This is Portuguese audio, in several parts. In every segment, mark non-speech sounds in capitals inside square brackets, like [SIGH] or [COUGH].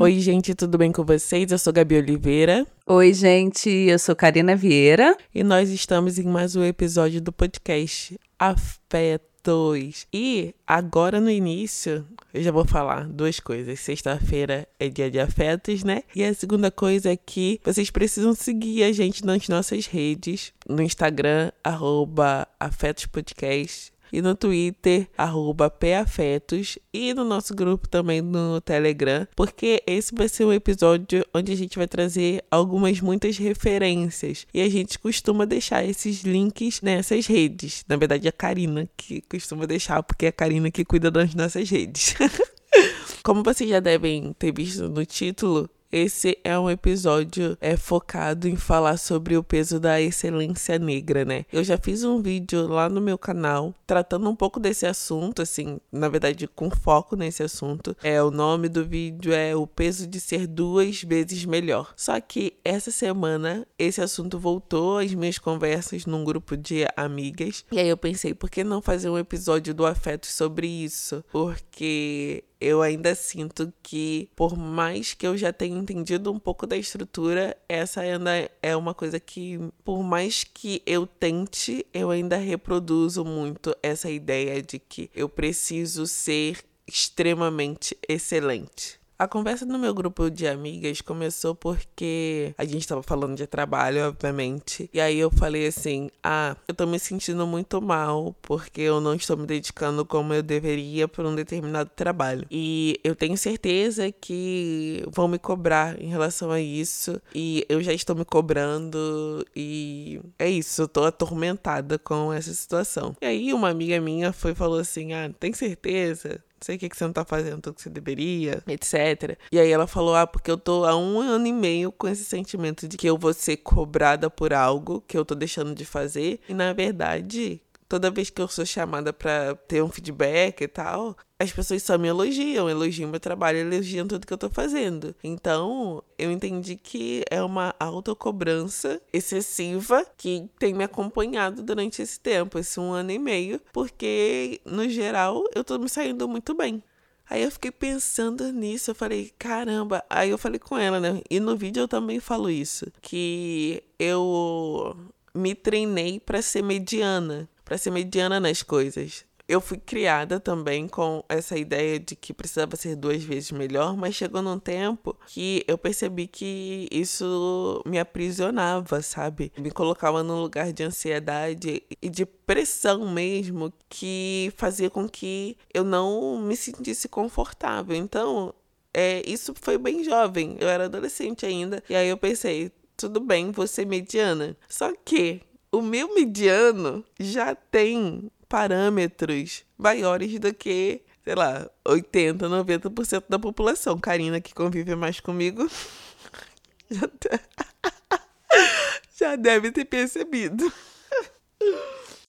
Oi, gente, tudo bem com vocês? Eu sou Gabi Oliveira. Oi, gente, eu sou Karina Vieira. E nós estamos em mais um episódio do podcast Afetos. E agora no início, eu já vou falar duas coisas. Sexta-feira é dia de afetos, né? E a segunda coisa é que vocês precisam seguir a gente nas nossas redes, no Instagram, arroba afetospodcast e no Twitter, arroba PAfetos, e no nosso grupo também no Telegram, porque esse vai ser um episódio onde a gente vai trazer algumas, muitas referências. E a gente costuma deixar esses links nessas redes. Na verdade, a Karina que costuma deixar, porque é a Karina que cuida das nossas redes. [LAUGHS] Como vocês já devem ter visto no título, esse é um episódio é focado em falar sobre o peso da excelência negra, né? Eu já fiz um vídeo lá no meu canal tratando um pouco desse assunto, assim, na verdade com foco nesse assunto. É o nome do vídeo é o peso de ser duas vezes melhor. Só que essa semana esse assunto voltou às minhas conversas num grupo de amigas e aí eu pensei por que não fazer um episódio do afeto sobre isso? Porque eu ainda sinto que, por mais que eu já tenha entendido um pouco da estrutura, essa ainda é uma coisa que, por mais que eu tente, eu ainda reproduzo muito essa ideia de que eu preciso ser extremamente excelente. A conversa no meu grupo de amigas começou porque a gente estava falando de trabalho, obviamente. E aí eu falei assim: ah, eu tô me sentindo muito mal porque eu não estou me dedicando como eu deveria para um determinado trabalho. E eu tenho certeza que vão me cobrar em relação a isso. E eu já estou me cobrando. E é isso, eu tô atormentada com essa situação. E aí uma amiga minha foi falou assim: ah, tem certeza? Sei o que, que você não tá fazendo tudo que você deveria, etc. E aí ela falou: Ah, porque eu tô há um ano e meio com esse sentimento de que eu vou ser cobrada por algo que eu tô deixando de fazer. E na verdade, toda vez que eu sou chamada para ter um feedback e tal, as pessoas só me elogiam, elogiam meu trabalho, elogiam tudo que eu tô fazendo. Então, eu entendi que é uma autocobrança excessiva que tem me acompanhado durante esse tempo, esse um ano e meio, porque, no geral, eu tô me saindo muito bem. Aí eu fiquei pensando nisso, eu falei, caramba. Aí eu falei com ela, né? E no vídeo eu também falo isso, que eu me treinei para ser mediana para ser mediana nas coisas. Eu fui criada também com essa ideia de que precisava ser duas vezes melhor, mas chegou num tempo que eu percebi que isso me aprisionava, sabe? Me colocava num lugar de ansiedade e de pressão mesmo que fazia com que eu não me sentisse confortável. Então, é, isso foi bem jovem, eu era adolescente ainda, e aí eu pensei, tudo bem, vou ser mediana. Só que o meu mediano já tem parâmetros maiores do que, sei lá, 80, 90% da população. Karina, que convive mais comigo, [LAUGHS] já, tá... [LAUGHS] já deve ter percebido.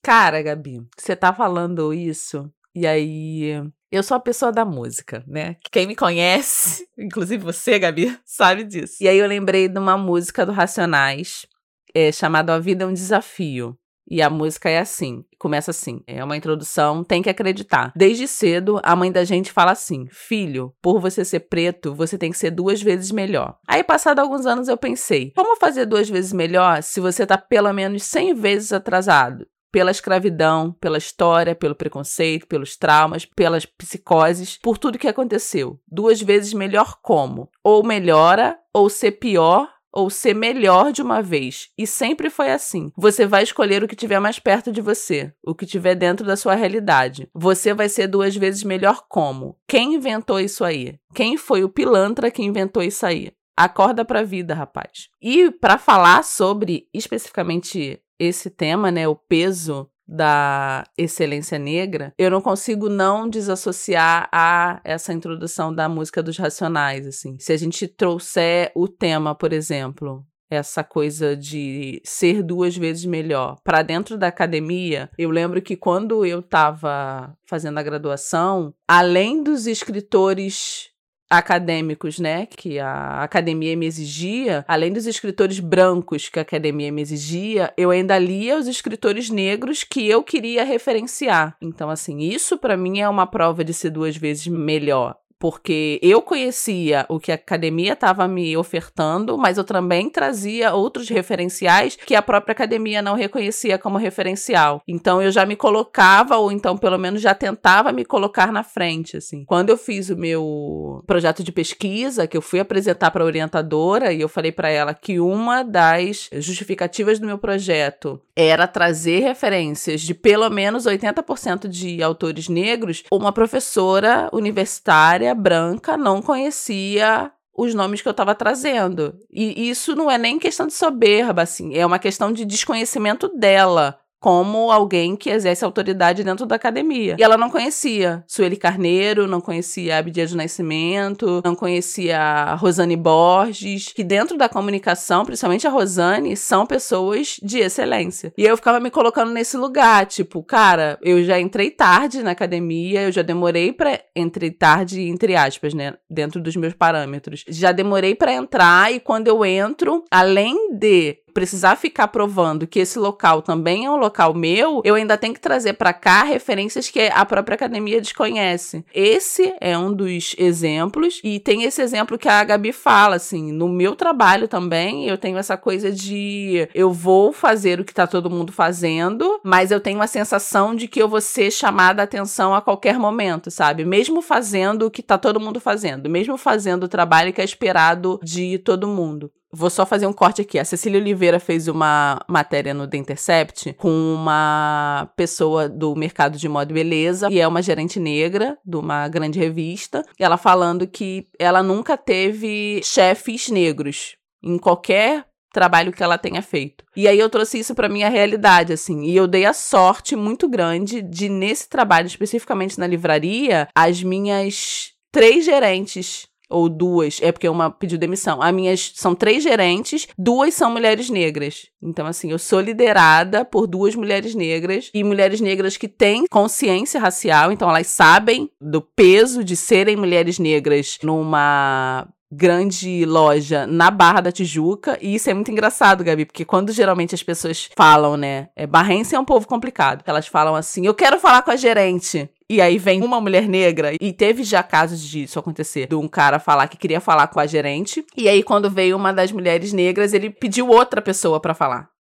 Cara, Gabi, você tá falando isso e aí eu sou a pessoa da música, né? Quem me conhece, [LAUGHS] inclusive você, Gabi, sabe disso. E aí eu lembrei de uma música do Racionais é chamado A Vida é um Desafio. E a música é assim, começa assim, é uma introdução, tem que acreditar. Desde cedo, a mãe da gente fala assim: "Filho, por você ser preto, você tem que ser duas vezes melhor". Aí, passado alguns anos, eu pensei: "Como fazer duas vezes melhor se você tá pelo menos 100 vezes atrasado?" Pela escravidão, pela história, pelo preconceito, pelos traumas, pelas psicoses, por tudo que aconteceu. Duas vezes melhor como? Ou melhora, ou ser pior, ou ser melhor de uma vez. E sempre foi assim. Você vai escolher o que tiver mais perto de você, o que tiver dentro da sua realidade. Você vai ser duas vezes melhor como? Quem inventou isso aí? Quem foi o pilantra que inventou isso aí? Acorda pra vida, rapaz. E para falar sobre especificamente esse tema, né, o peso da excelência negra, eu não consigo não desassociar a essa introdução da música dos racionais, assim. Se a gente trouxer o tema, por exemplo, essa coisa de ser duas vezes melhor para dentro da academia, eu lembro que quando eu estava fazendo a graduação, além dos escritores acadêmicos, né, que a academia me exigia, além dos escritores brancos que a academia me exigia, eu ainda lia os escritores negros que eu queria referenciar. Então, assim, isso para mim é uma prova de ser duas vezes melhor porque eu conhecia o que a academia estava me ofertando, mas eu também trazia outros referenciais que a própria academia não reconhecia como referencial. Então eu já me colocava, ou então pelo menos já tentava me colocar na frente, assim. Quando eu fiz o meu projeto de pesquisa, que eu fui apresentar para a orientadora e eu falei para ela que uma das justificativas do meu projeto era trazer referências de pelo menos 80% de autores negros, uma professora universitária branca não conhecia os nomes que eu estava trazendo. E isso não é nem questão de soberba, assim, é uma questão de desconhecimento dela como alguém que exerce autoridade dentro da academia. E ela não conhecia Sueli Carneiro, não conhecia Abdia do Nascimento, não conhecia Rosane Borges, que dentro da comunicação, principalmente a Rosane, são pessoas de excelência. E eu ficava me colocando nesse lugar, tipo, cara, eu já entrei tarde na academia, eu já demorei para entrei tarde entre aspas, né, dentro dos meus parâmetros. Já demorei para entrar e quando eu entro, além de precisar ficar provando que esse local também é um local meu, eu ainda tenho que trazer para cá referências que a própria academia desconhece. Esse é um dos exemplos e tem esse exemplo que a Gabi fala assim, no meu trabalho também, eu tenho essa coisa de eu vou fazer o que tá todo mundo fazendo, mas eu tenho a sensação de que eu vou ser chamada a atenção a qualquer momento, sabe? Mesmo fazendo o que tá todo mundo fazendo, mesmo fazendo o trabalho que é esperado de todo mundo. Vou só fazer um corte aqui. A Cecília Oliveira fez uma matéria no The Intercept com uma pessoa do mercado de moda e beleza, e é uma gerente negra de uma grande revista. E ela falando que ela nunca teve chefes negros em qualquer trabalho que ela tenha feito. E aí eu trouxe isso para minha realidade assim, e eu dei a sorte muito grande de nesse trabalho especificamente na livraria, as minhas três gerentes ou duas, é porque uma pediu demissão. As minhas são três gerentes, duas são mulheres negras. Então, assim, eu sou liderada por duas mulheres negras e mulheres negras que têm consciência racial, então elas sabem do peso de serem mulheres negras numa grande loja na Barra da Tijuca. E isso é muito engraçado, Gabi, porque quando geralmente as pessoas falam, né? É, barrense é um povo complicado. Elas falam assim: eu quero falar com a gerente. E aí vem uma mulher negra, e teve já casos disso acontecer, de um cara falar que queria falar com a gerente, e aí quando veio uma das mulheres negras, ele pediu outra pessoa para falar.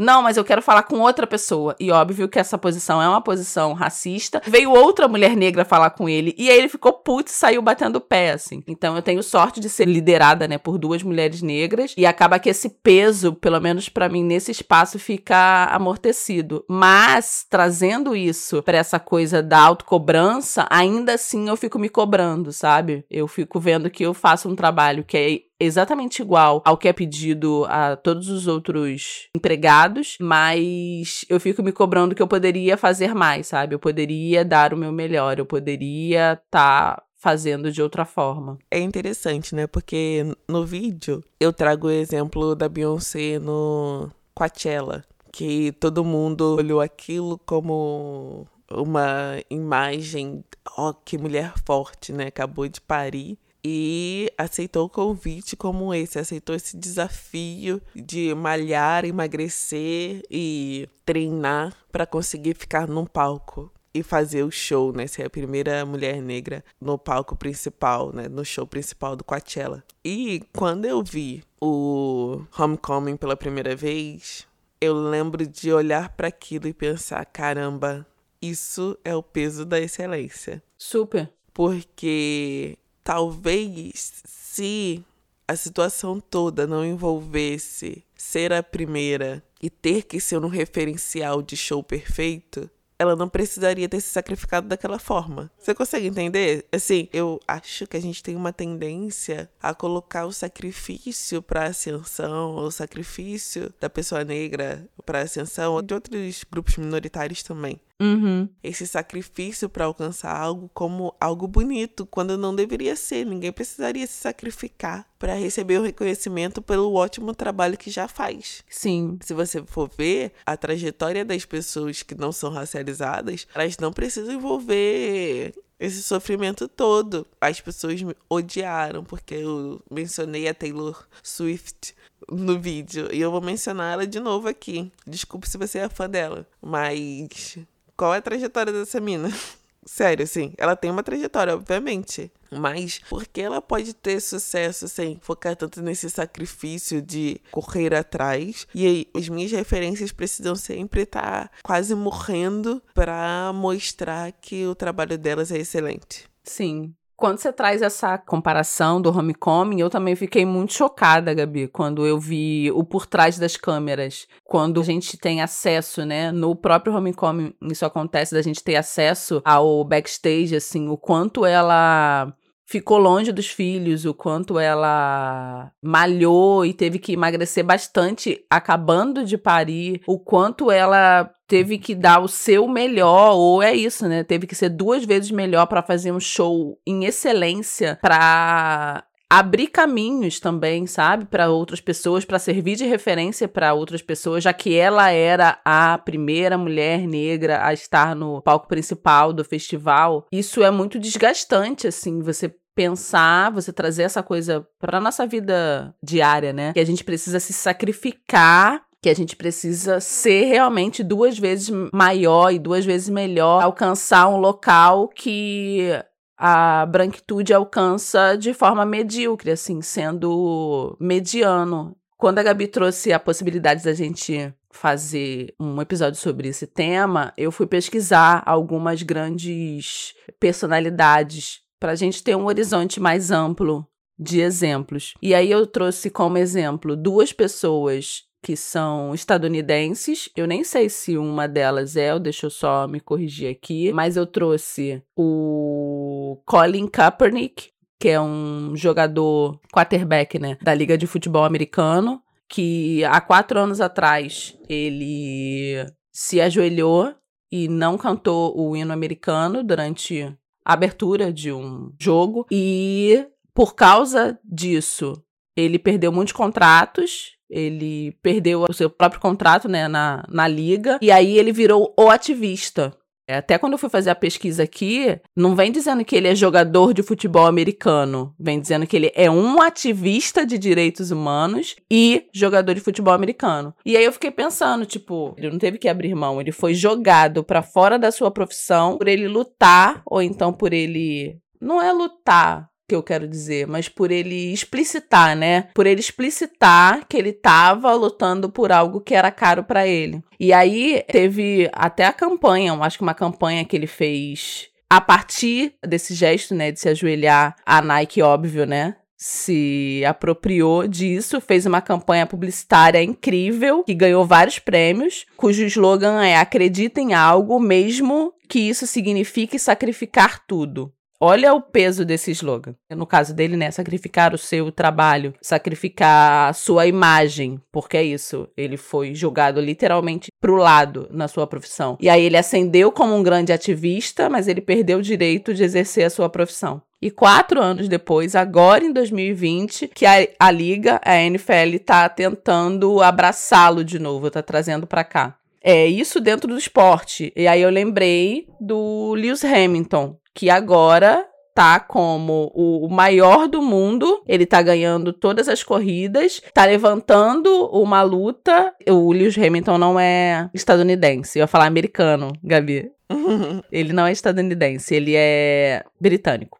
Não, mas eu quero falar com outra pessoa. E óbvio que essa posição é uma posição racista. Veio outra mulher negra falar com ele. E aí ele ficou puto e saiu batendo pé, assim. Então eu tenho sorte de ser liderada, né, por duas mulheres negras. E acaba que esse peso, pelo menos para mim, nesse espaço, fica amortecido. Mas, trazendo isso para essa coisa da autocobrança, ainda assim eu fico me cobrando, sabe? Eu fico vendo que eu faço um trabalho que é exatamente igual ao que é pedido a todos os outros empregados, mas eu fico me cobrando que eu poderia fazer mais, sabe? Eu poderia dar o meu melhor, eu poderia estar tá fazendo de outra forma. É interessante, né? Porque no vídeo eu trago o exemplo da Beyoncé no Coachella, que todo mundo olhou aquilo como uma imagem, ó, oh, que mulher forte, né? Acabou de parir e aceitou o convite como esse, aceitou esse desafio de malhar, emagrecer e treinar para conseguir ficar num palco e fazer o show, né? Ser a primeira mulher negra no palco principal, né? No show principal do Coachella. E quando eu vi o Homecoming pela primeira vez, eu lembro de olhar para aquilo e pensar: caramba, isso é o peso da excelência. Super. Porque talvez se a situação toda não envolvesse ser a primeira e ter que ser um referencial de show perfeito, ela não precisaria ter se sacrificado daquela forma. Você consegue entender? Assim, eu acho que a gente tem uma tendência a colocar o sacrifício para ascensão, o sacrifício da pessoa negra para ascensão, de outros grupos minoritários também. Uhum. Esse sacrifício para alcançar algo como algo bonito, quando não deveria ser. Ninguém precisaria se sacrificar para receber o reconhecimento pelo ótimo trabalho que já faz. Sim. Se você for ver a trajetória das pessoas que não são racializadas, elas não precisam envolver esse sofrimento todo. As pessoas me odiaram porque eu mencionei a Taylor Swift no vídeo e eu vou mencionar ela de novo aqui. Desculpe se você é fã dela, mas qual é a trajetória dessa mina? [LAUGHS] Sério, assim, ela tem uma trajetória, obviamente. mas porque ela pode ter sucesso sem focar tanto nesse sacrifício de correr atrás. E aí, as minhas referências precisam sempre estar tá quase morrendo para mostrar que o trabalho delas é excelente. Sim, quando você traz essa comparação do homecoming, eu também fiquei muito chocada, Gabi, quando eu vi o por trás das câmeras. Quando a gente tem acesso, né? No próprio homecoming, isso acontece da gente ter acesso ao backstage, assim, o quanto ela ficou longe dos filhos, o quanto ela malhou e teve que emagrecer bastante acabando de parir, o quanto ela teve que dar o seu melhor, ou é isso, né? Teve que ser duas vezes melhor para fazer um show em excelência, para abrir caminhos também, sabe, para outras pessoas, para servir de referência para outras pessoas, já que ela era a primeira mulher negra a estar no palco principal do festival. Isso é muito desgastante, assim, você pensar, você trazer essa coisa para nossa vida diária, né? Que a gente precisa se sacrificar que a gente precisa ser realmente duas vezes maior e duas vezes melhor, alcançar um local que a branquitude alcança de forma medíocre, assim, sendo mediano. Quando a Gabi trouxe a possibilidade da gente fazer um episódio sobre esse tema, eu fui pesquisar algumas grandes personalidades para a gente ter um horizonte mais amplo de exemplos. E aí eu trouxe como exemplo duas pessoas que são estadunidenses. Eu nem sei se uma delas é, deixa eu só me corrigir aqui, mas eu trouxe o Colin Kaepernick, que é um jogador quarterback, né, da Liga de Futebol Americano, que há quatro anos atrás ele se ajoelhou e não cantou o hino americano durante abertura de um jogo e por causa disso ele perdeu muitos contratos ele perdeu o seu próprio contrato né, na, na liga, e aí ele virou o ativista. É, até quando eu fui fazer a pesquisa aqui, não vem dizendo que ele é jogador de futebol americano, vem dizendo que ele é um ativista de direitos humanos e jogador de futebol americano. E aí eu fiquei pensando, tipo, ele não teve que abrir mão, ele foi jogado para fora da sua profissão por ele lutar ou então por ele não é lutar, que eu quero dizer, mas por ele explicitar, né? Por ele explicitar que ele estava lutando por algo que era caro para ele. E aí teve até a campanha, acho que uma campanha que ele fez a partir desse gesto, né, de se ajoelhar, a Nike, óbvio, né, se apropriou disso, fez uma campanha publicitária incrível, que ganhou vários prêmios, cujo slogan é Acredita em algo, mesmo que isso signifique sacrificar tudo. Olha o peso desse slogan. No caso dele, né? Sacrificar o seu trabalho, sacrificar a sua imagem, porque é isso. Ele foi jogado literalmente pro lado na sua profissão. E aí ele ascendeu como um grande ativista, mas ele perdeu o direito de exercer a sua profissão. E quatro anos depois, agora em 2020, que a, a liga, a NFL, tá tentando abraçá-lo de novo, tá trazendo para cá. É isso dentro do esporte. E aí eu lembrei do Lewis Hamilton, que agora tá como o maior do mundo, ele tá ganhando todas as corridas, tá levantando uma luta. O Lewis Hamilton não é estadunidense, eu ia falar americano, Gabi. [LAUGHS] ele não é estadunidense, ele é britânico.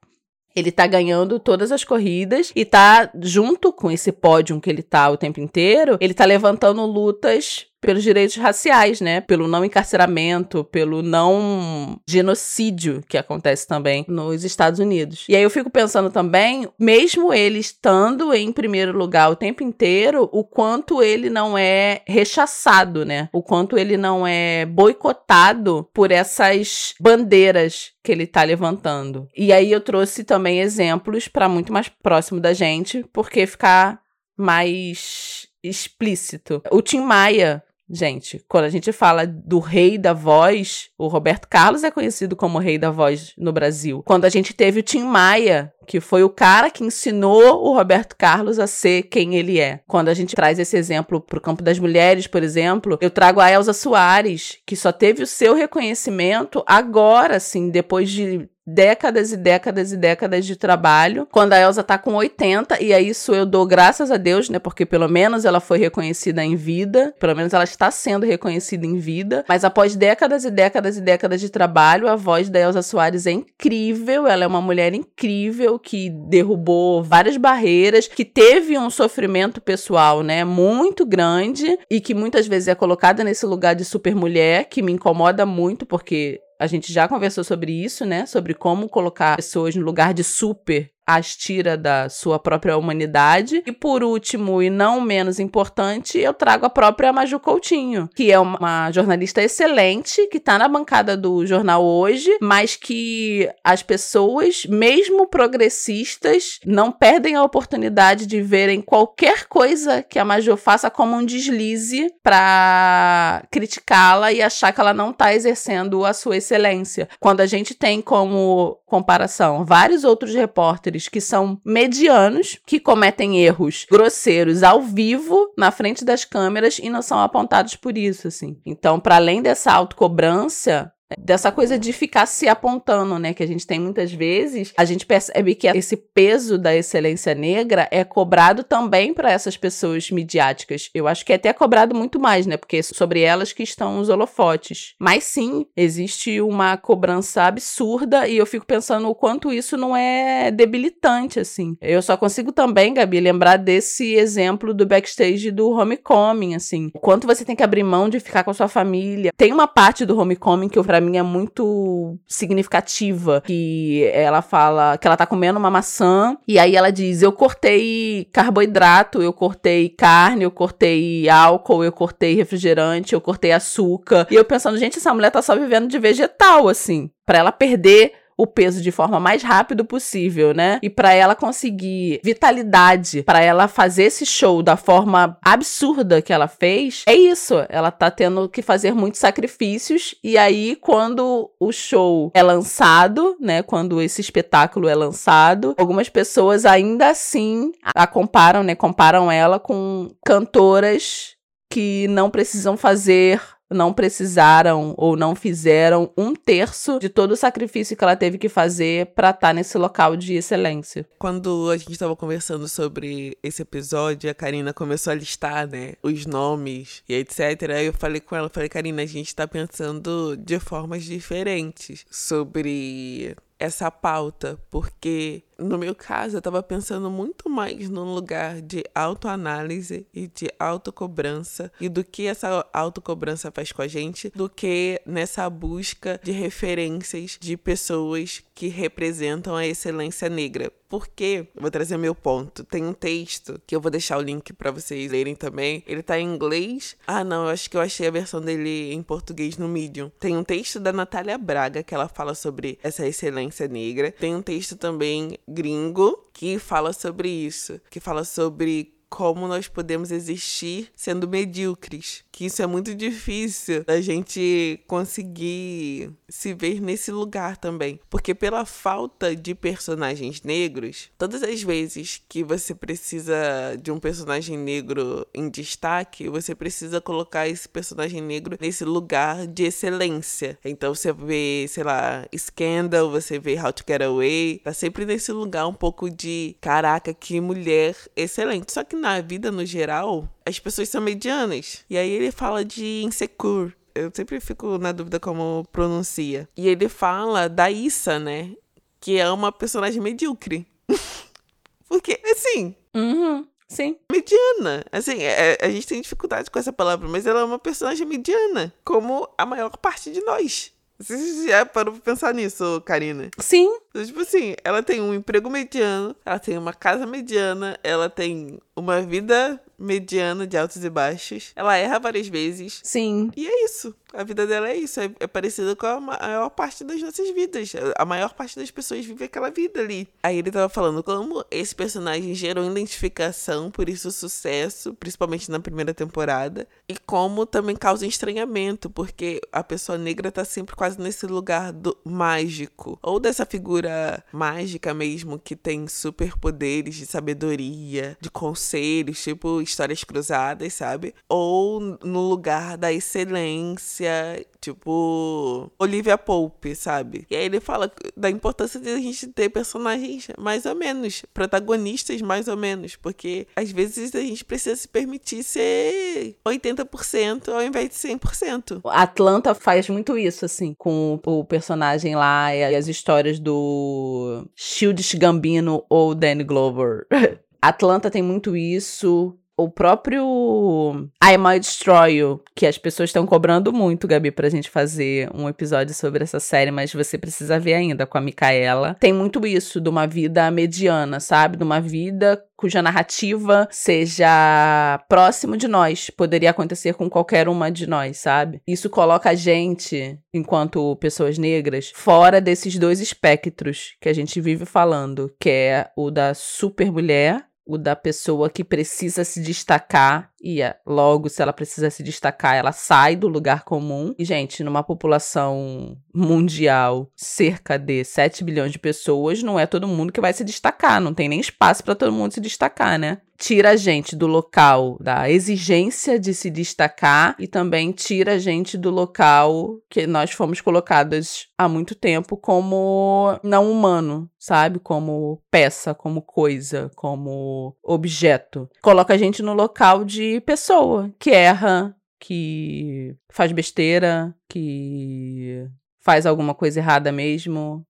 Ele tá ganhando todas as corridas e tá junto com esse pódio que ele tá o tempo inteiro, ele tá levantando lutas pelos direitos raciais, né? Pelo não encarceramento, pelo não genocídio que acontece também nos Estados Unidos. E aí eu fico pensando também, mesmo ele estando em primeiro lugar o tempo inteiro, o quanto ele não é rechaçado, né? O quanto ele não é boicotado por essas bandeiras que ele tá levantando. E aí eu trouxe também exemplos para muito mais próximo da gente, porque ficar mais explícito. O Tim Maia Gente, quando a gente fala do rei da voz, o Roberto Carlos é conhecido como rei da voz no Brasil. Quando a gente teve o Tim Maia, que foi o cara que ensinou o Roberto Carlos a ser quem ele é. Quando a gente traz esse exemplo para o campo das mulheres, por exemplo, eu trago a Elza Soares, que só teve o seu reconhecimento agora, assim, depois de décadas e décadas e décadas de trabalho. Quando a Elsa tá com 80, e é isso eu dou graças a Deus, né? Porque pelo menos ela foi reconhecida em vida, pelo menos ela está sendo reconhecida em vida. Mas após décadas e décadas e décadas de trabalho, a voz da Elsa Soares é incrível. Ela é uma mulher incrível que derrubou várias barreiras, que teve um sofrimento pessoal, né? Muito grande e que muitas vezes é colocada nesse lugar de super mulher, que me incomoda muito, porque a gente já conversou sobre isso, né? Sobre como colocar pessoas no lugar de super as tira da sua própria humanidade. E por último, e não menos importante, eu trago a própria Maju Coutinho, que é uma jornalista excelente, que está na bancada do jornal hoje, mas que as pessoas, mesmo progressistas, não perdem a oportunidade de verem qualquer coisa que a Maju faça como um deslize para criticá-la e achar que ela não está exercendo a sua excelência. Quando a gente tem como comparação vários outros repórteres que são medianos, que cometem erros grosseiros ao vivo, na frente das câmeras, e não são apontados por isso, assim. Então, para além dessa autocobrança, dessa coisa de ficar se apontando, né? Que a gente tem muitas vezes, a gente percebe que esse peso da excelência negra é cobrado também para essas pessoas midiáticas. Eu acho que é até cobrado muito mais, né? Porque é sobre elas que estão os holofotes. Mas sim, existe uma cobrança absurda e eu fico pensando o quanto isso não é debilitante, assim. Eu só consigo também, Gabi, lembrar desse exemplo do backstage do Homecoming, assim. O quanto você tem que abrir mão de ficar com a sua família. Tem uma parte do Homecoming que eu, pra mim é muito significativa. Que ela fala que ela tá comendo uma maçã e aí ela diz: Eu cortei carboidrato, eu cortei carne, eu cortei álcool, eu cortei refrigerante, eu cortei açúcar. E eu pensando, gente, essa mulher tá só vivendo de vegetal, assim. Pra ela perder o peso de forma mais rápido possível, né? E para ela conseguir vitalidade, para ela fazer esse show da forma absurda que ela fez, é isso. Ela tá tendo que fazer muitos sacrifícios e aí quando o show é lançado, né, quando esse espetáculo é lançado, algumas pessoas ainda assim a comparam, né, comparam ela com cantoras que não precisam fazer não precisaram ou não fizeram um terço de todo o sacrifício que ela teve que fazer para estar tá nesse local de excelência. Quando a gente estava conversando sobre esse episódio, a Karina começou a listar, né, os nomes e etc. Aí eu falei com ela, falei, Karina, a gente tá pensando de formas diferentes sobre essa pauta, porque no meu caso eu estava pensando muito mais num lugar de autoanálise e de autocobrança e do que essa autocobrança faz com a gente, do que nessa busca de referências de pessoas que representam a excelência negra. Porque, vou trazer meu ponto, tem um texto que eu vou deixar o link para vocês lerem também. Ele tá em inglês. Ah, não, eu acho que eu achei a versão dele em português no Medium. Tem um texto da Natália Braga que ela fala sobre essa excelência negra. Tem um texto também gringo que fala sobre isso, que fala sobre como nós podemos existir sendo medíocres. Que isso é muito difícil da gente conseguir se ver nesse lugar também. Porque pela falta de personagens negros, todas as vezes que você precisa de um personagem negro em destaque, você precisa colocar esse personagem negro nesse lugar de excelência. Então você vê, sei lá, Scandal, você vê How to Get Away, tá sempre nesse lugar um pouco de caraca, que mulher excelente. Só que na vida no geral, as pessoas são medianas. E aí ele fala de insecure. Eu sempre fico na dúvida como pronuncia. E ele fala da Issa, né? Que é uma personagem medíocre. [LAUGHS] Porque, assim. Uhum. Sim. Mediana. Assim, é, a gente tem dificuldade com essa palavra, mas ela é uma personagem mediana, como a maior parte de nós. Você já parou pra pensar nisso, Karina? Sim. Então, tipo assim, ela tem um emprego mediano, ela tem uma casa mediana, ela tem uma vida mediana de altos e baixos. Ela erra várias vezes. Sim. E é isso. A vida dela é isso. É, é parecida com a maior parte das nossas vidas. A maior parte das pessoas vive aquela vida ali. Aí ele tava falando como esse personagem gerou identificação, por isso sucesso, principalmente na primeira temporada. E como também causa estranhamento, porque a pessoa negra tá sempre quase nesse lugar do mágico. Ou dessa figura mágica mesmo, que tem superpoderes de sabedoria, de conselhos, tipo histórias cruzadas, sabe? Ou no lugar da excelência, tipo Olivia Pope, sabe? E aí ele fala da importância de a gente ter personagens mais ou menos, protagonistas mais ou menos, porque às vezes a gente precisa se permitir ser 80% ao invés de 100%. Atlanta faz muito isso, assim, com o personagem lá e as histórias do Shields Gambino ou Danny Glover. [LAUGHS] Atlanta tem muito isso o próprio I Might Destroy You, que as pessoas estão cobrando muito, Gabi, pra gente fazer um episódio sobre essa série, mas você precisa ver ainda com a Micaela. Tem muito isso de uma vida mediana, sabe? De uma vida cuja narrativa seja próximo de nós. Poderia acontecer com qualquer uma de nós, sabe? Isso coloca a gente, enquanto pessoas negras, fora desses dois espectros que a gente vive falando, que é o da super mulher o da pessoa que precisa se destacar e é, logo, se ela precisa se destacar, ela sai do lugar comum. E, gente, numa população mundial, cerca de 7 bilhões de pessoas, não é todo mundo que vai se destacar. Não tem nem espaço para todo mundo se destacar, né? Tira a gente do local da exigência de se destacar e também tira a gente do local que nós fomos colocadas há muito tempo como não humano, sabe? Como peça, como coisa, como objeto. Coloca a gente no local de pessoa que erra, que faz besteira, que faz alguma coisa errada mesmo,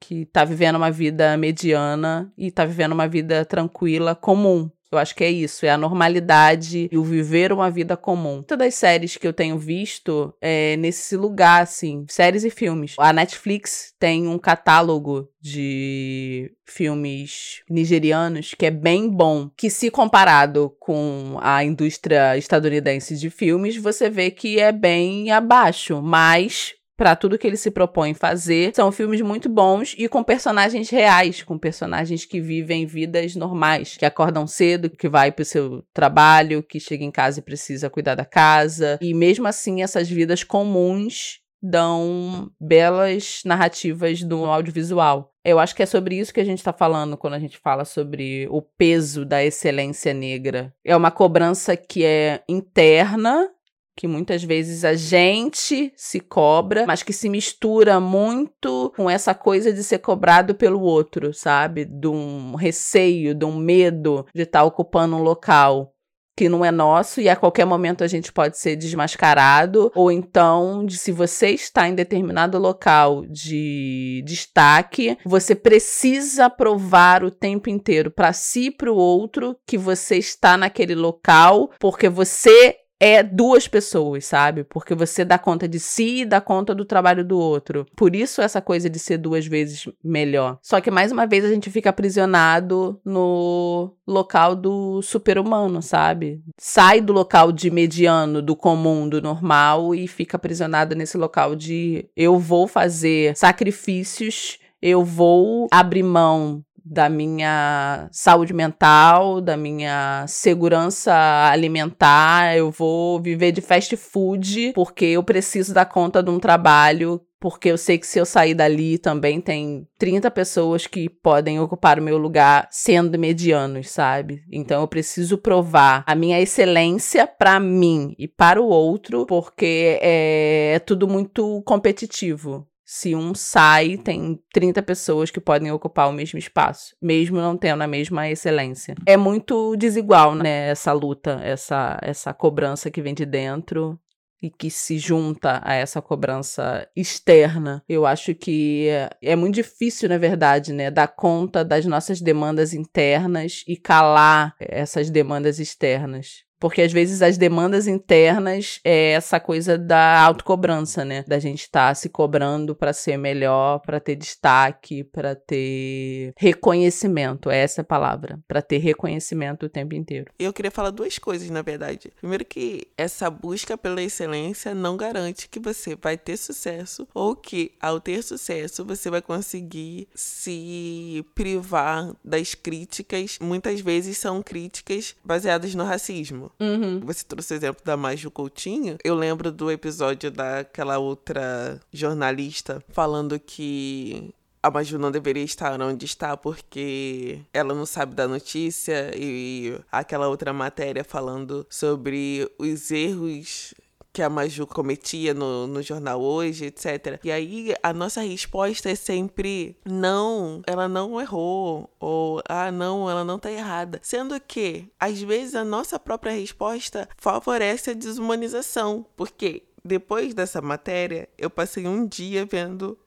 que tá vivendo uma vida mediana e tá vivendo uma vida tranquila, comum. Eu acho que é isso, é a normalidade e o viver uma vida comum. Muitas das séries que eu tenho visto é nesse lugar, assim, séries e filmes. A Netflix tem um catálogo de filmes nigerianos que é bem bom, que se comparado com a indústria estadunidense de filmes, você vê que é bem abaixo, mas para tudo que ele se propõe fazer. São filmes muito bons e com personagens reais, com personagens que vivem vidas normais, que acordam cedo, que vai pro seu trabalho, que chega em casa e precisa cuidar da casa. E mesmo assim, essas vidas comuns dão belas narrativas do audiovisual. Eu acho que é sobre isso que a gente está falando quando a gente fala sobre o peso da excelência negra. É uma cobrança que é interna que muitas vezes a gente se cobra, mas que se mistura muito com essa coisa de ser cobrado pelo outro, sabe? De um receio, de um medo de estar tá ocupando um local que não é nosso e a qualquer momento a gente pode ser desmascarado, ou então, de, se você está em determinado local de destaque, você precisa provar o tempo inteiro para si e para o outro que você está naquele local, porque você é duas pessoas, sabe? Porque você dá conta de si e dá conta do trabalho do outro. Por isso essa coisa de ser duas vezes melhor. Só que mais uma vez a gente fica aprisionado no local do super-humano, sabe? Sai do local de mediano, do comum, do normal e fica aprisionado nesse local de eu vou fazer sacrifícios eu vou abrir mão da minha saúde mental, da minha segurança alimentar. Eu vou viver de fast food porque eu preciso dar conta de um trabalho. Porque eu sei que se eu sair dali também tem 30 pessoas que podem ocupar o meu lugar sendo medianos, sabe? Então eu preciso provar a minha excelência para mim e para o outro, porque é, é tudo muito competitivo. Se um sai, tem 30 pessoas que podem ocupar o mesmo espaço, mesmo não tendo a mesma excelência. É muito desigual, né, essa luta, essa, essa cobrança que vem de dentro e que se junta a essa cobrança externa. Eu acho que é, muito difícil, na verdade, né, dar conta das nossas demandas internas e calar essas demandas externas. Porque às vezes as demandas internas é essa coisa da autocobrança, né? Da gente estar tá se cobrando para ser melhor, para ter destaque, para ter reconhecimento. Essa é a palavra. Para ter reconhecimento o tempo inteiro. Eu queria falar duas coisas, na verdade. Primeiro, que essa busca pela excelência não garante que você vai ter sucesso ou que, ao ter sucesso, você vai conseguir se privar das críticas. Muitas vezes são críticas baseadas no racismo. Uhum. Você trouxe o exemplo da Maju Coutinho. Eu lembro do episódio daquela outra jornalista falando que a Maju não deveria estar onde está porque ela não sabe da notícia e aquela outra matéria falando sobre os erros que a Maju cometia no, no jornal hoje, etc. E aí a nossa resposta é sempre não, ela não errou, ou ah, não, ela não tá errada. Sendo que, às vezes, a nossa própria resposta favorece a desumanização, porque depois dessa matéria, eu passei um dia vendo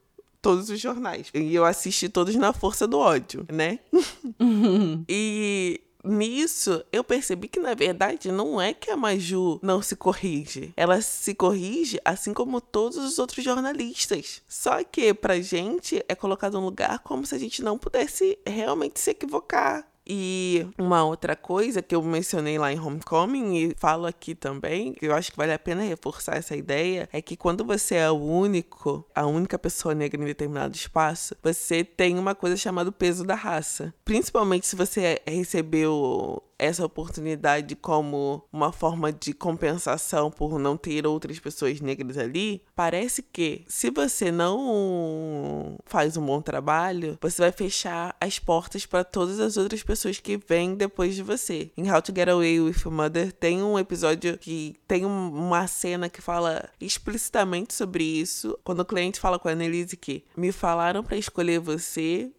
todos os jornais. E eu assisti todos na força do ódio, né? [LAUGHS] e nisso, eu percebi que na verdade não é que a Maju não se corrige. Ela se corrige assim como todos os outros jornalistas. Só que pra gente é colocado um lugar como se a gente não pudesse realmente se equivocar. E uma outra coisa que eu mencionei lá em Homecoming e falo aqui também, que eu acho que vale a pena reforçar essa ideia, é que quando você é o único, a única pessoa negra em determinado espaço, você tem uma coisa chamada peso da raça. Principalmente se você recebeu essa oportunidade como uma forma de compensação por não ter outras pessoas negras ali, parece que se você não faz um bom trabalho, você vai fechar as portas para todas as outras pessoas que vêm depois de você. Em How to Get Away with Your Mother tem um episódio que tem uma cena que fala explicitamente sobre isso, quando o cliente fala com a Annelise que me falaram para escolher você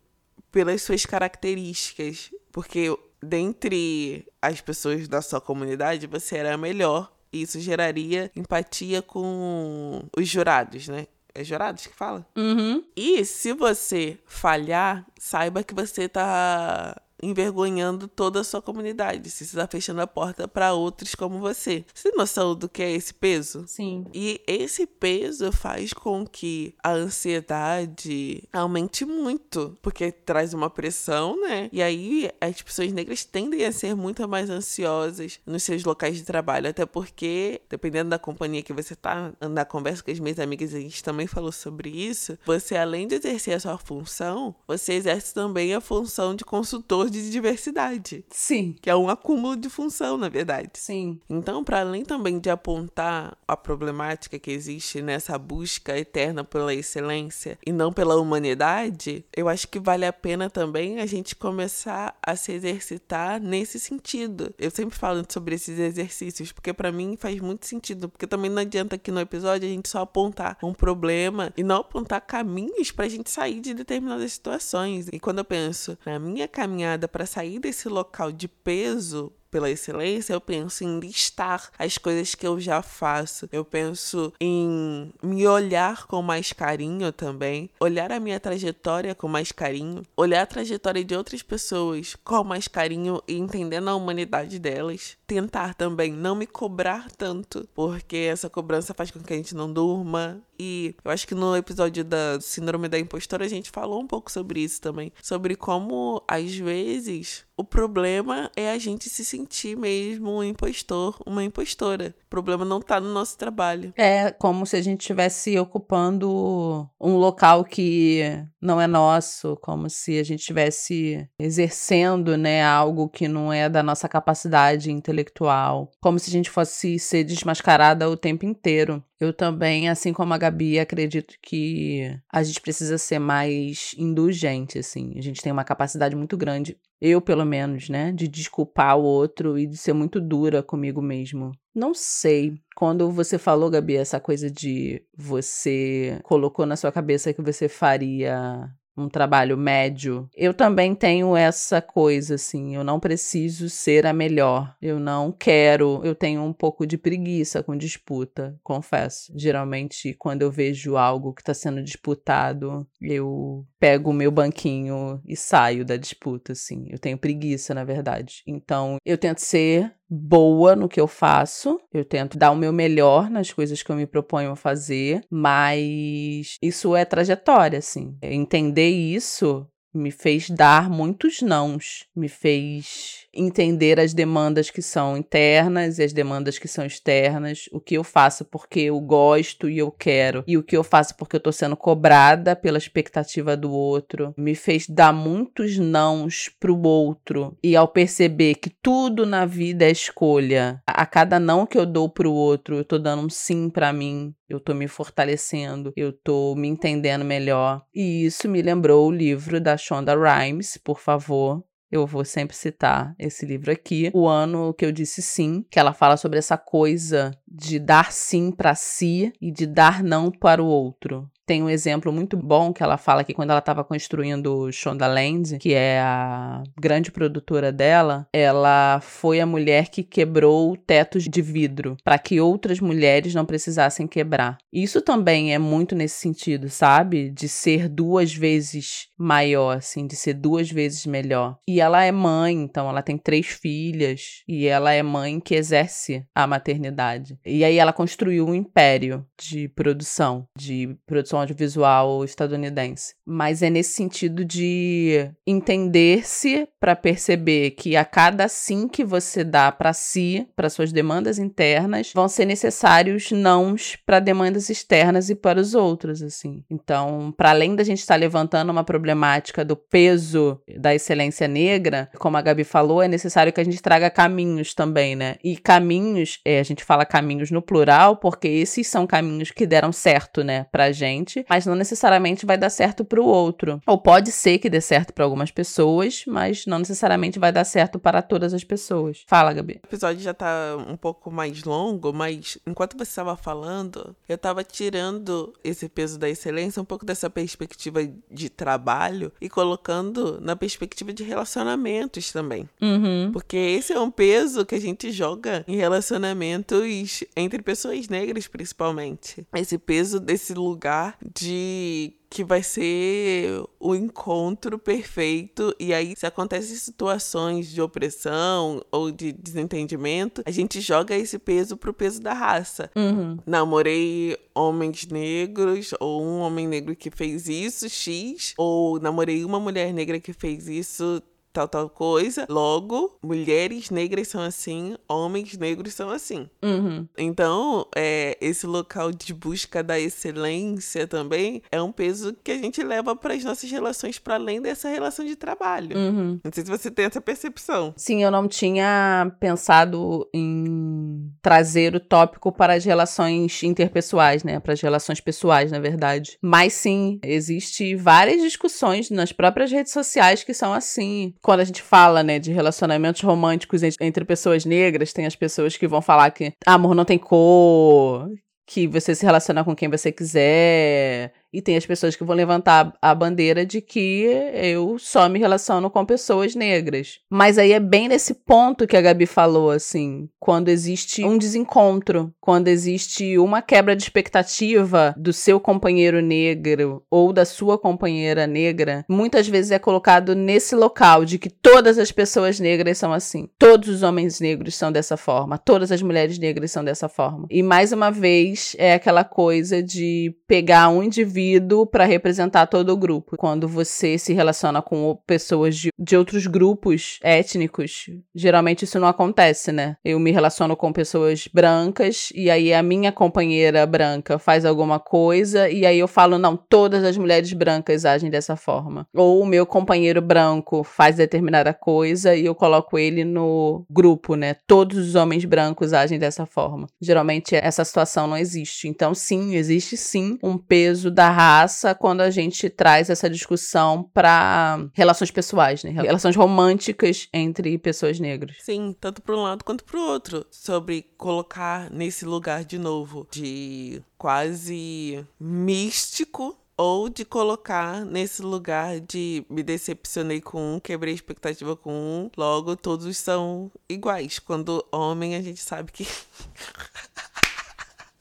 pelas suas características, porque dentre as pessoas da sua comunidade, você era a melhor. E isso geraria empatia com os jurados, né? É jurados que fala? Uhum. E se você falhar, saiba que você tá envergonhando toda a sua comunidade. Se você está fechando a porta para outros como você. Você tem noção do que é esse peso? Sim. E esse peso faz com que a ansiedade aumente muito, porque traz uma pressão, né? E aí as pessoas negras tendem a ser muito mais ansiosas nos seus locais de trabalho, até porque, dependendo da companhia que você tá, na conversa com as minhas amigas, a gente também falou sobre isso. Você, além de exercer a sua função, você exerce também a função de consultor de diversidade. Sim. Que é um acúmulo de função, na verdade. Sim. Então, para além também de apontar a problemática que existe nessa busca eterna pela excelência e não pela humanidade, eu acho que vale a pena também a gente começar a se exercitar nesse sentido. Eu sempre falo sobre esses exercícios, porque para mim faz muito sentido, porque também não adianta aqui no episódio a gente só apontar um problema e não apontar caminhos pra gente sair de determinadas situações. E quando eu penso na minha caminhada para sair desse local de peso pela excelência, eu penso em listar as coisas que eu já faço. Eu penso em me olhar com mais carinho também, olhar a minha trajetória com mais carinho, olhar a trajetória de outras pessoas com mais carinho e entendendo a humanidade delas. Tentar também não me cobrar tanto, porque essa cobrança faz com que a gente não durma. E eu acho que no episódio da Síndrome da Impostora a gente falou um pouco sobre isso também. Sobre como, às vezes, o problema é a gente se sentir mesmo um impostor, uma impostora. O problema não tá no nosso trabalho. É como se a gente estivesse ocupando um local que não é nosso, como se a gente estivesse exercendo, né, algo que não é da nossa capacidade intelectual, como se a gente fosse ser desmascarada o tempo inteiro. Eu também, assim como a Gabi, acredito que a gente precisa ser mais indulgente, assim. A gente tem uma capacidade muito grande, eu pelo menos, né, de desculpar o outro e de ser muito dura comigo mesmo. Não sei. Quando você falou, Gabi, essa coisa de você colocou na sua cabeça que você faria um trabalho médio, eu também tenho essa coisa assim, eu não preciso ser a melhor. Eu não quero, eu tenho um pouco de preguiça com disputa, confesso. Geralmente, quando eu vejo algo que está sendo disputado, eu pego o meu banquinho e saio da disputa, assim. Eu tenho preguiça, na verdade. Então, eu tento ser boa no que eu faço, eu tento dar o meu melhor nas coisas que eu me proponho a fazer, mas isso é trajetória, assim. Entender isso me fez dar muitos nãos, me fez entender as demandas que são internas e as demandas que são externas, o que eu faço porque eu gosto e eu quero, e o que eu faço porque eu tô sendo cobrada pela expectativa do outro, me fez dar muitos nãos pro outro. E ao perceber que tudo na vida é escolha, a cada não que eu dou pro outro, eu tô dando um sim para mim, eu tô me fortalecendo, eu tô me entendendo melhor. E isso me lembrou o livro da Shonda Rhimes, por favor, eu vou sempre citar esse livro aqui, O Ano que eu disse sim, que ela fala sobre essa coisa de dar sim para si e de dar não para o outro. Tem um exemplo muito bom que ela fala que quando ela estava construindo Shondaland, que é a grande produtora dela, ela foi a mulher que quebrou tetos de vidro para que outras mulheres não precisassem quebrar. Isso também é muito nesse sentido, sabe? De ser duas vezes maior, assim, de ser duas vezes melhor. E ela é mãe, então ela tem três filhas e ela é mãe que exerce a maternidade. E aí ela construiu um império de produção, de produção produção audiovisual estadunidense. Mas é nesse sentido de entender-se para perceber que a cada sim que você dá para si, para suas demandas internas, vão ser necessários nãos para demandas externas e para os outros, assim. Então, para além da gente estar tá levantando uma problemática do peso da excelência negra, como a Gabi falou, é necessário que a gente traga caminhos também, né? E caminhos, é, a gente fala caminhos no plural, porque esses são caminhos que deram certo, né, pra gente gente, mas não necessariamente vai dar certo para o outro. Ou pode ser que dê certo para algumas pessoas, mas não necessariamente vai dar certo para todas as pessoas. Fala, Gabi. O episódio já tá um pouco mais longo, mas enquanto você estava falando, eu estava tirando esse peso da excelência, um pouco dessa perspectiva de trabalho e colocando na perspectiva de relacionamentos também. Uhum. Porque esse é um peso que a gente joga em relacionamentos entre pessoas negras, principalmente. Esse peso desse lugar de que vai ser o encontro perfeito. E aí, se acontecem situações de opressão ou de desentendimento, a gente joga esse peso pro peso da raça. Uhum. Namorei homens negros, ou um homem negro que fez isso, X, ou namorei uma mulher negra que fez isso, tal, tal coisa. Logo, mulheres negras são assim, homens negros são assim. Uhum. Então, é, esse local de busca da excelência também é um peso que a gente leva para as nossas relações, para além dessa relação de trabalho. Uhum. Não sei se você tem essa percepção. Sim, eu não tinha pensado em trazer o tópico para as relações interpessoais, né? Para as relações pessoais, na verdade. Mas sim, existe várias discussões nas próprias redes sociais que são assim quando a gente fala, né, de relacionamentos românticos entre pessoas negras, tem as pessoas que vão falar que amor não tem cor, que você se relaciona com quem você quiser, e tem as pessoas que vão levantar a bandeira de que eu só me relaciono com pessoas negras. Mas aí é bem nesse ponto que a Gabi falou, assim, quando existe um desencontro, quando existe uma quebra de expectativa do seu companheiro negro ou da sua companheira negra, muitas vezes é colocado nesse local de que todas as pessoas negras são assim, todos os homens negros são dessa forma, todas as mulheres negras são dessa forma. E mais uma vez é aquela coisa de pegar um indivíduo indivíduo para representar todo o grupo. Quando você se relaciona com pessoas de, de outros grupos étnicos, geralmente isso não acontece, né? Eu me relaciono com pessoas brancas e aí a minha companheira branca faz alguma coisa e aí eu falo, não, todas as mulheres brancas agem dessa forma. Ou o meu companheiro branco faz determinada coisa e eu coloco ele no grupo, né? Todos os homens brancos agem dessa forma. Geralmente essa situação não existe. Então, sim, existe sim um peso da raça quando a gente traz essa discussão para relações pessoais, né? Relações românticas entre pessoas negras. Sim, tanto para um lado quanto para o outro. Sobre colocar nesse lugar de novo de quase místico ou de colocar nesse lugar de me decepcionei com um, quebrei expectativa com um, logo todos são iguais. Quando homem a gente sabe que. [LAUGHS]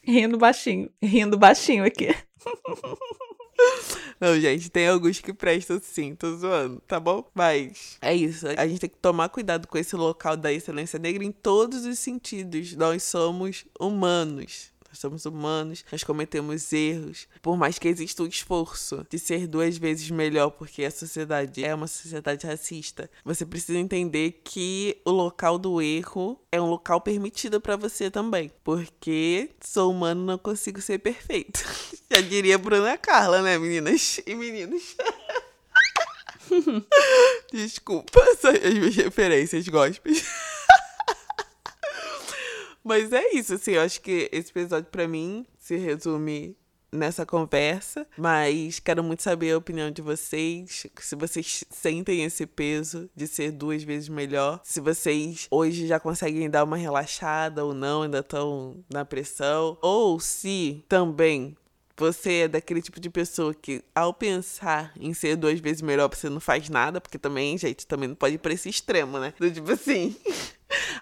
rindo baixinho, rindo baixinho aqui. [LAUGHS] Não, gente, tem alguns que prestam sim, tô zoando, tá bom? Mas é isso. A gente tem que tomar cuidado com esse local da excelência negra em todos os sentidos. Nós somos humanos. Somos humanos, nós cometemos erros. Por mais que exista o esforço de ser duas vezes melhor, porque a sociedade é uma sociedade racista, você precisa entender que o local do erro é um local permitido para você também. Porque sou humano, não consigo ser perfeito. [LAUGHS] Já diria Bruna Carla, né, meninas e meninos? [LAUGHS] Desculpa, as minhas referências gospels. [LAUGHS] Mas é isso, assim, eu acho que esse episódio para mim se resume nessa conversa, mas quero muito saber a opinião de vocês, se vocês sentem esse peso de ser duas vezes melhor, se vocês hoje já conseguem dar uma relaxada ou não, ainda estão na pressão, ou se também você é daquele tipo de pessoa que, ao pensar em ser duas vezes melhor, você não faz nada, porque também, gente, também não pode ir pra esse extremo, né? Do tipo assim. [LAUGHS]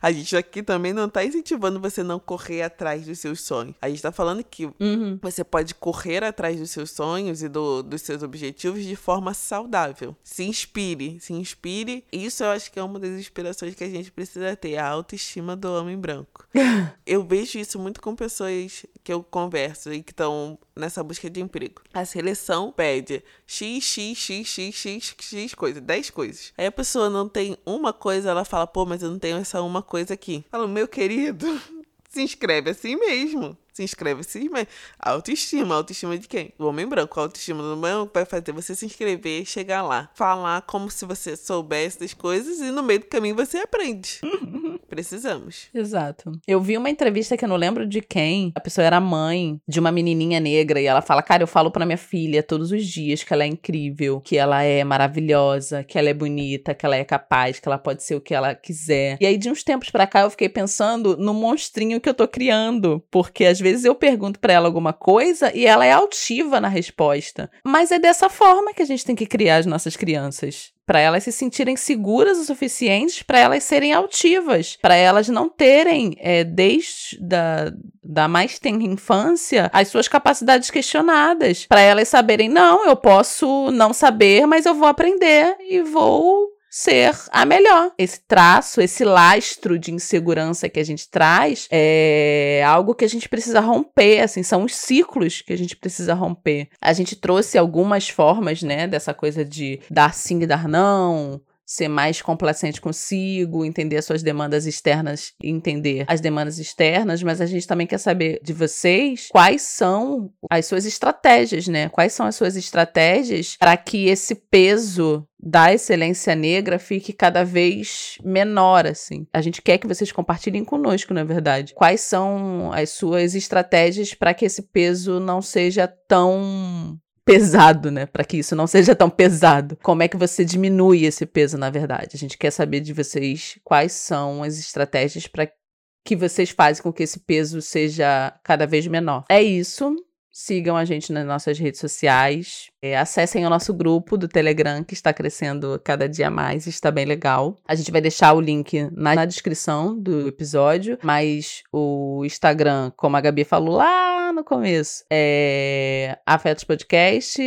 A gente aqui também não tá incentivando você não correr atrás dos seus sonhos. A gente tá falando que uhum. você pode correr atrás dos seus sonhos e do, dos seus objetivos de forma saudável. Se inspire, se inspire. Isso eu acho que é uma das inspirações que a gente precisa ter, a autoestima do homem branco. [LAUGHS] eu vejo isso muito com pessoas que eu converso e que estão nessa busca de emprego. A seleção pede x, x, x, x, x, x coisas, 10 coisas. Aí a pessoa não tem uma coisa, ela fala, pô, mas eu não tenho essa uma coisa aqui. Fala, meu querido, [LAUGHS] se inscreve assim mesmo se inscreve mas autoestima, autoestima de quem? O homem branco, a autoestima do homem branco vai fazer você se inscrever, chegar lá, falar como se você soubesse das coisas e no meio do caminho você aprende. [LAUGHS] Precisamos. Exato. Eu vi uma entrevista que eu não lembro de quem, a pessoa era mãe de uma menininha negra e ela fala: "Cara, eu falo para minha filha todos os dias que ela é incrível, que ela é maravilhosa, que ela é bonita, que ela é capaz, que ela pode ser o que ela quiser". E aí de uns tempos para cá eu fiquei pensando no monstrinho que eu tô criando, porque às vezes eu pergunto para ela alguma coisa e ela é altiva na resposta. Mas é dessa forma que a gente tem que criar as nossas crianças para elas se sentirem seguras o suficiente para elas serem altivas, para elas não terem, é, desde da, da mais tenra infância, as suas capacidades questionadas, para elas saberem, não, eu posso não saber, mas eu vou aprender e vou ser a melhor. Esse traço, esse lastro de insegurança que a gente traz é algo que a gente precisa romper, assim, são os ciclos que a gente precisa romper. A gente trouxe algumas formas, né, dessa coisa de dar sim e dar não, ser mais complacente consigo, entender as suas demandas externas e entender as demandas externas, mas a gente também quer saber de vocês quais são as suas estratégias, né? Quais são as suas estratégias para que esse peso da excelência negra fique cada vez menor, assim. A gente quer que vocês compartilhem conosco, na verdade. Quais são as suas estratégias para que esse peso não seja tão pesado, né? Para que isso não seja tão pesado. Como é que você diminui esse peso, na verdade? A gente quer saber de vocês quais são as estratégias para que vocês fazem com que esse peso seja cada vez menor. É isso. Sigam a gente nas nossas redes sociais. É, acessem o nosso grupo do Telegram, que está crescendo cada dia mais, está bem legal. A gente vai deixar o link na, na descrição do episódio, mas o Instagram, como a Gabi falou lá no começo, é Afetos Podcast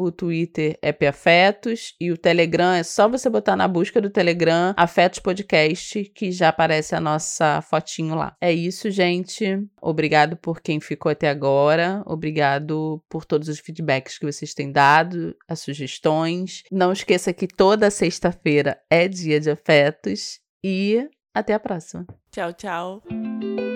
o Twitter é Afetos e o Telegram é só você botar na busca do Telegram Afetos Podcast que já aparece a nossa fotinho lá. É isso, gente. Obrigado por quem ficou até agora. Obrigado por todos os feedbacks que vocês têm dado, as sugestões. Não esqueça que toda sexta-feira é dia de afetos e até a próxima. Tchau, tchau.